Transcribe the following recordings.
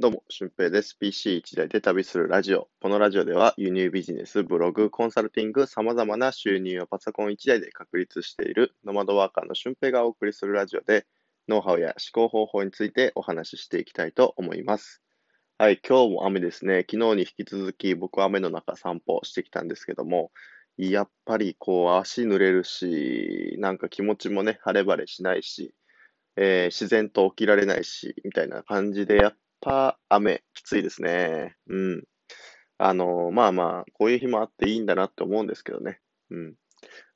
どうも、俊平です。PC1 台で旅するラジオ。このラジオでは輸入ビジネス、ブログ、コンサルティング、様々な収入をパソコン1台で確立しているノマドワーカーの俊平がお送りするラジオで、ノウハウや思考方法についてお話ししていきたいと思います。はい、今日も雨ですね。昨日に引き続き僕は雨の中散歩してきたんですけども、やっぱりこう足濡れるし、なんか気持ちもね、晴れ晴れしないし、えー、自然と起きられないし、みたいな感じで、やっぱ雨、きついですね。うん。あの、まあまあ、こういう日もあっていいんだなって思うんですけどね。うん。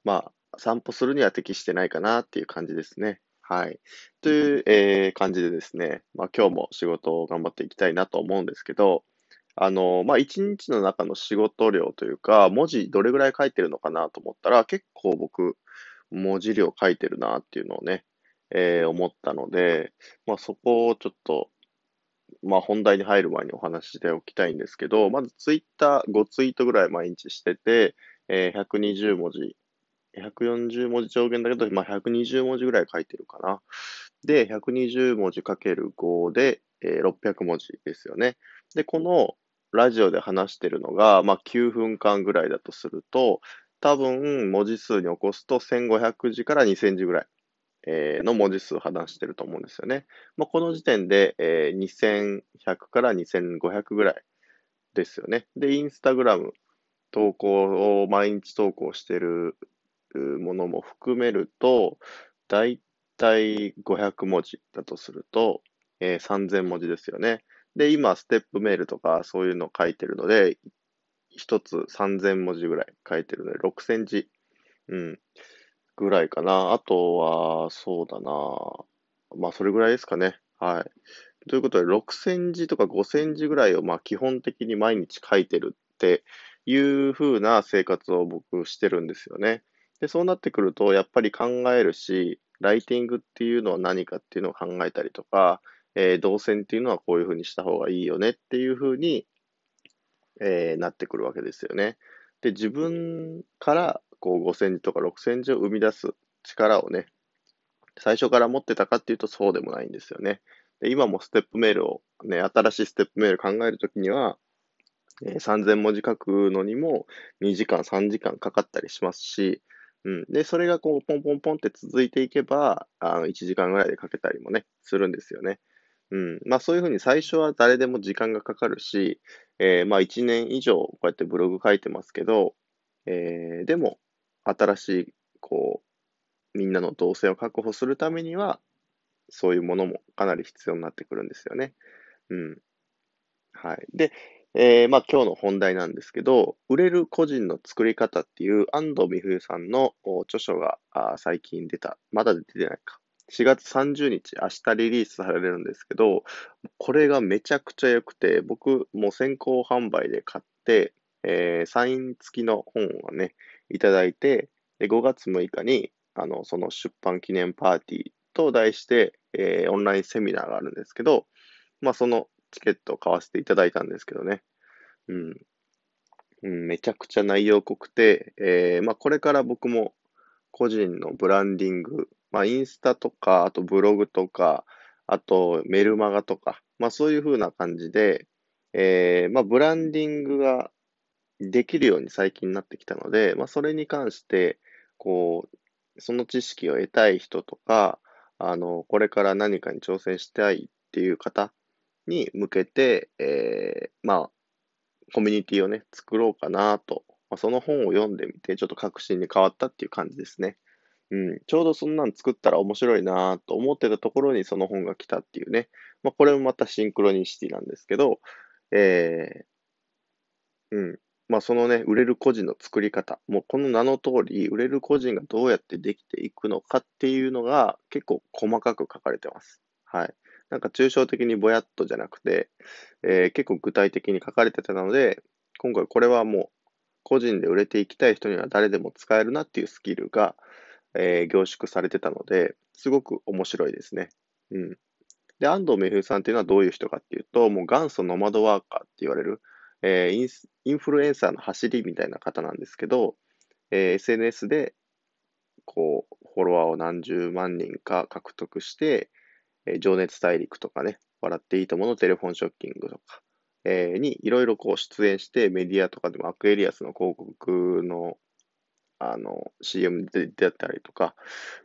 まあ、散歩するには適してないかなっていう感じですね。はい。という、えー、感じでですね、まあ今日も仕事を頑張っていきたいなと思うんですけど、あの、まあ一日の中の仕事量というか、文字どれぐらい書いてるのかなと思ったら、結構僕、文字量書いてるなっていうのをね、えー、思ったので、まあ、そこをちょっと、まあ、本題に入る前にお話ししておきたいんですけど、まずツイッター5ツイートぐらい毎日してて、えー、120文字、140文字上限だけど、まあ、120文字ぐらい書いてるかな。で、120文字かける5で、えー、600文字ですよね。で、このラジオで話してるのが、まあ、9分間ぐらいだとすると、多分文字数に起こすと1500字から2000字ぐらいの文字数話してると思うんですよね。まあ、この時点で、えー、2100から2500ぐらいですよね。で、インスタグラム投稿を毎日投稿してるものも含めると、だいたい500文字だとすると、えー、3000文字ですよね。で、今、ステップメールとかそういうの書いてるので、一つ3000文字ぐらい書いてるので、6000字。うん。ぐらいかな。あとは、そうだな。まあ、それぐらいですかね。はい。ということで、6000字とか5000字ぐらいを、まあ、基本的に毎日書いてるっていう風な生活を僕してるんですよね。で、そうなってくると、やっぱり考えるし、ライティングっていうのは何かっていうのを考えたりとか、えー、動線っていうのはこういう風にした方がいいよねっていう風に、えー、なってくるわけですよね。で、自分からこう5センチとか6センチを生み出す力をね、最初から持ってたかっていうとそうでもないんですよね。で今もステップメールをね、新しいステップメール考えるときには、えー、3000文字書くのにも2時間、3時間かかったりしますし、うん。で、それがこう、ポンポンポンって続いていけば、あの、1時間ぐらいで書けたりもね、するんですよね。うん。まあそういうふうに最初は誰でも時間がかかるし、えー、まあ1年以上こうやってブログ書いてますけど、えー、でも新しい、こう、みんなの動線を確保するためには、そういうものもかなり必要になってくるんですよね。うん。はい。で、えー、まあ今日の本題なんですけど、売れる個人の作り方っていう安藤美冬さんの著書が最近出た。まだ出てないか。4月30日、明日リリースされるんですけど、これがめちゃくちゃ良くて、僕もう先行販売で買って、えー、サイン付きの本をね、いただいて、で5月6日に、あの、その出版記念パーティーと題して、えー、オンラインセミナーがあるんですけど、まあ、そのチケットを買わせていただいたんですけどね。うん。うん、めちゃくちゃ内容濃くて、えー、まあ、これから僕も個人のブランディング、まあ、インスタとか、あとブログとか、あとメルマガとか、まあ、そういう風な感じで、えー、まあ、ブランディングができるように最近になってきたので、まあ、それに関して、こう、その知識を得たい人とか、あの、これから何かに挑戦したいっていう方に向けて、えー、まあ、コミュニティをね、作ろうかなと、まあ、その本を読んでみて、ちょっと確信に変わったっていう感じですね。うん、ちょうどそんなん作ったら面白いなと思ってたところにその本が来たっていうね。まあ、これもまたシンクロニシティなんですけど、えー、うん。まあ、そのね、売れる個人の作り方、もうこの名の通り、売れる個人がどうやってできていくのかっていうのが結構細かく書かれてます。はい。なんか抽象的にぼやっとじゃなくて、えー、結構具体的に書かれてたので、今回これはもう個人で売れていきたい人には誰でも使えるなっていうスキルが、えー、凝縮されてたので、すごく面白いですね。うん。で、安藤美冬さんっていうのはどういう人かっていうと、もう元祖ノマドワーカーって言われる、えー、インインフルエンサーの走りみたいな方なんですけど、えー、SNS で、こう、フォロワーを何十万人か獲得して、えー、情熱大陸とかね、笑っていいとものテレフォンショッキングとか、えー、にいろいろこう出演してメディアとかでもアクエリアスの広告のあの CM で出たりとか、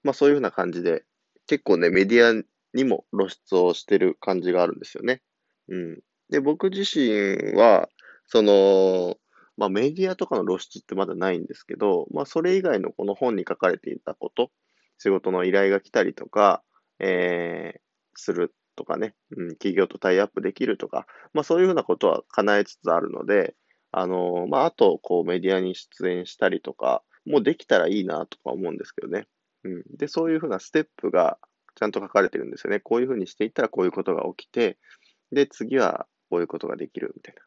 まあそういうふうな感じで結構ねメディアにも露出をしてる感じがあるんですよね。うん。で、僕自身は、その、まあメディアとかの露出ってまだないんですけど、まあそれ以外のこの本に書かれていたこと、仕事の依頼が来たりとか、えー、するとかね、うん、企業とタイアップできるとか、まあそういうふうなことは叶えつつあるので、あのー、まああと、こうメディアに出演したりとか、もうできたらいいなとか思うんですけどね。うん。で、そういうふうなステップがちゃんと書かれてるんですよね。こういうふうにしていったらこういうことが起きて、で、次はこういうことができるみたいな。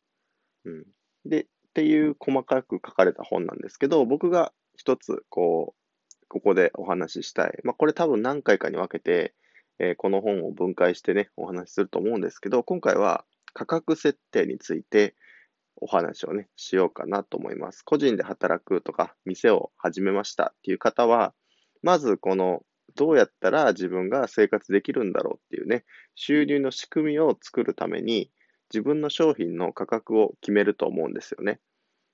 うん。で、っていう細かく書かれた本なんですけど、僕が一つ、こう、ここでお話ししたい。まあ、これ多分何回かに分けて、えー、この本を分解してね、お話しすると思うんですけど、今回は価格設定についてお話をね、しようかなと思います。個人で働くとか、店を始めましたっていう方は、まずこのどうやったら自分が生活できるんだろうっていうね、収入の仕組みを作るために、自分の商品の価格を決めると思うんですよね。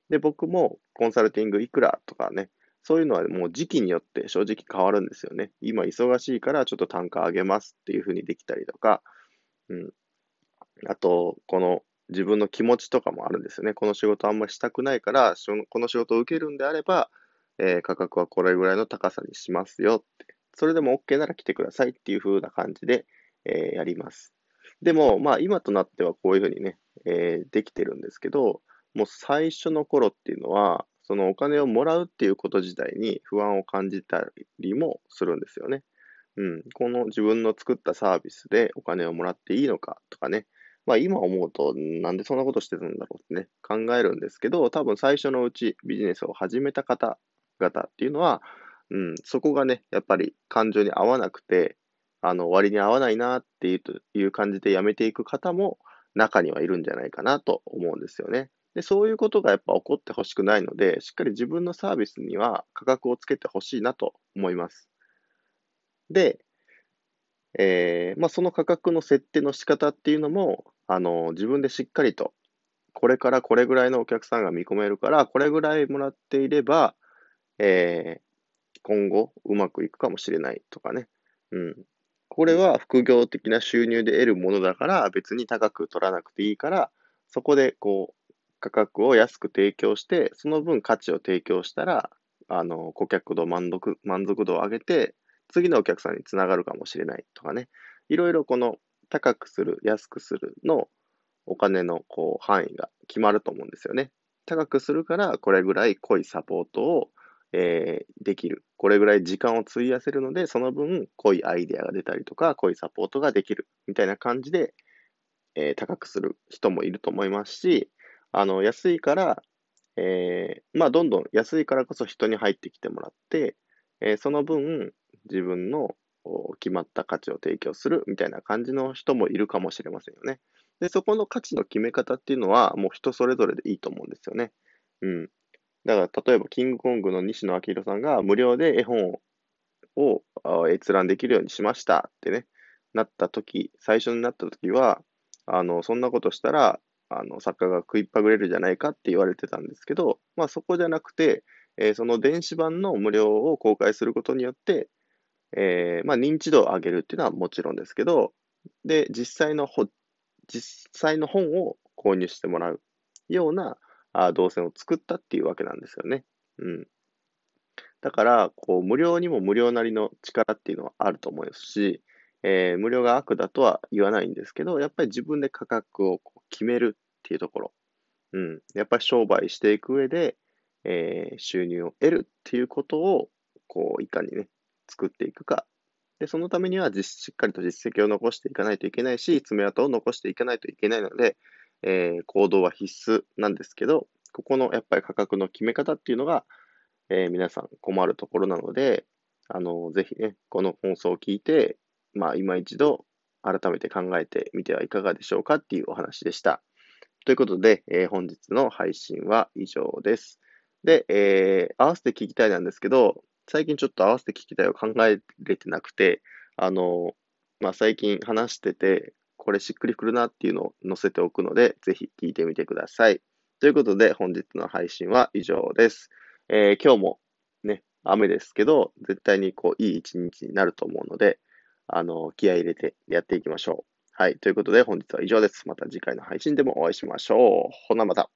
で、僕もコンサルティングいくらとかね、そういうのはもう時期によって正直変わるんですよね。今忙しいからちょっと単価上げますっていうふうにできたりとか、うん。あと、この自分の気持ちとかもあるんですよね。この仕事あんまりしたくないから、この仕事を受けるんであれば、えー、価格はこれぐらいの高さにしますよって。それでも OK なら来てくださいっていう風な感じで、えー、やります。でも、まあ今となってはこういう風にね、えー、できてるんですけど、もう最初の頃っていうのは、そのお金をもらうっていうこと自体に不安を感じたりもするんですよね。うん。この自分の作ったサービスでお金をもらっていいのかとかね。まあ今思うと、なんでそんなことしてるんだろうってね、考えるんですけど、多分最初のうちビジネスを始めた方々っていうのは、うん、そこがね、やっぱり感情に合わなくて、あの、割に合わないなっていういう感じでやめていく方も中にはいるんじゃないかなと思うんですよね。で、そういうことがやっぱ起こってほしくないので、しっかり自分のサービスには価格をつけてほしいなと思います。で、えー、まあ、その価格の設定の仕方っていうのも、あの、自分でしっかりと、これからこれぐらいのお客さんが見込めるから、これぐらいもらっていれば、え今後うまくいくかもしれないとかね。うん。これは副業的な収入で得るものだから別に高く取らなくていいから、そこでこう価格を安く提供して、その分価値を提供したら、あの、顧客度満足、満足度を上げて、次のお客さんにつながるかもしれないとかね。いろいろこの高くする、安くするのお金のこう範囲が決まると思うんですよね。高くするからこれぐらい濃いサポートをえー、できる。これぐらい時間を費やせるので、その分濃いアイデアが出たりとか、濃いサポートができる。みたいな感じで、えー、高くする人もいると思いますし、あの、安いから、えー、まあ、どんどん安いからこそ人に入ってきてもらって、えー、その分、自分の決まった価値を提供するみたいな感じの人もいるかもしれませんよね。で、そこの価値の決め方っていうのは、もう人それぞれでいいと思うんですよね。うん。だから、例えば、キングコングの西野明宏さんが無料で絵本を閲覧できるようにしましたってね、なった時、最初になった時は、あの、そんなことしたら、あの、作家が食いっぱぐれるじゃないかって言われてたんですけど、まあそこじゃなくて、えー、その電子版の無料を公開することによって、えー、まあ認知度を上げるっていうのはもちろんですけど、で、実際の実際の本を購入してもらうような、あ動線を作ったっていうわけなんですよね。うん。だから、こう、無料にも無料なりの力っていうのはあると思いますし、えー、無料が悪だとは言わないんですけど、やっぱり自分で価格を決めるっていうところ。うん。やっぱり商売していく上で、えー、収入を得るっていうことを、こう、いかにね、作っていくか。で、そのためにはしっかりと実績を残していかないといけないし、爪痕を残していかないといけないので、えー、行動は必須なんですけど、ここのやっぱり価格の決め方っていうのが、えー、皆さん困るところなので、あの、ぜひね、この放送を聞いて、まあ、今一度改めて考えてみてはいかがでしょうかっていうお話でした。ということで、えー、本日の配信は以上です。で、えー、合わせて聞きたいなんですけど、最近ちょっと合わせて聞きたいを考えれてなくて、あの、まあ、最近話してて、これしっくりくるなっていうのを載せておくので、ぜひ聞いてみてください。ということで、本日の配信は以上です。えー、今日もね、雨ですけど、絶対にこう、いい一日になると思うので、あの、気合入れてやっていきましょう。はい。ということで、本日は以上です。また次回の配信でもお会いしましょう。ほなまた。